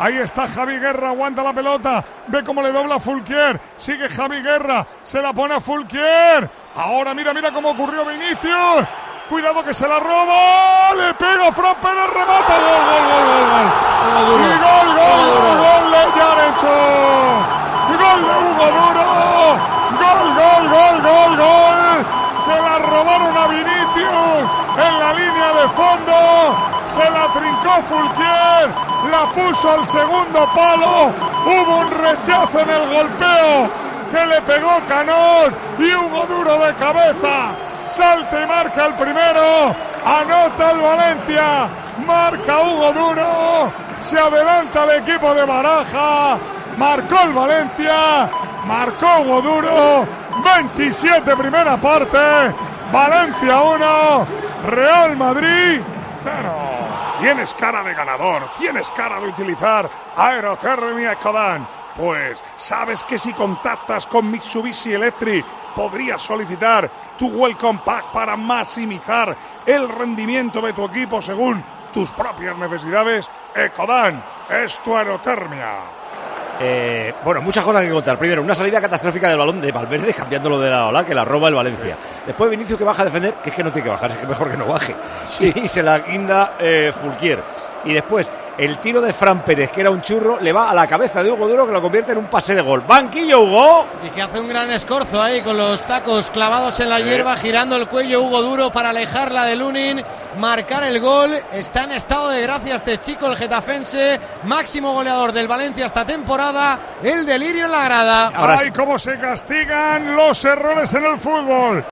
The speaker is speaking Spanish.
Ahí está Javi Guerra, aguanta la pelota. Ve cómo le dobla Fulquier. Sigue Javi Guerra. Se la pone a Fulquier. Ahora mira, mira cómo ocurrió Vinicius. Cuidado que se la roba. Le pega Fran Pérez, remata. Gol, gol, gol, gol, gol. Y gol, gol, gol, gol de Yarecho. Gol de Hugo Duro. Gol, gol, gol, gol, gol. Se la robaron a Vinicius en la línea de fondo. Se la trincó Fulquier. La puso al segundo palo. Hubo un rechazo en el golpeo que le pegó Canós y Hugo Duro de cabeza. Salta y marca el primero. Anota el Valencia. Marca Hugo Duro. Se adelanta el equipo de Baraja. Marcó el Valencia. Marcó Hugo Duro. 27 primera parte. Valencia 1. Real Madrid 0. Tienes cara de ganador. Tienes cara de utilizar Aerotermia Ecodan. Pues sabes que si contactas con Mitsubishi Electric podrías solicitar tu Welcome Pack para maximizar el rendimiento de tu equipo según tus propias necesidades. Ecodan es tu aerotermia. Eh, bueno, muchas cosas que contar. Primero, una salida catastrófica del balón de Valverde, cambiándolo de la ola, que la roba el Valencia. Después Vinicius que baja a defender, que es que no tiene que bajar, es que mejor que no baje. Y se la guinda eh, Fulquier. Y después, el tiro de Fran Pérez, que era un churro, le va a la cabeza de Hugo Duro, que lo convierte en un pase de gol. Banquillo, Hugo. Y que hace un gran escorzo ahí con los tacos clavados en la hierba, girando el cuello Hugo Duro para alejarla de Lunin, marcar el gol. Está en estado de gracia este chico, el getafense, máximo goleador del Valencia esta temporada. El delirio en la grada. ¡Ay, cómo se castigan los errores en el fútbol!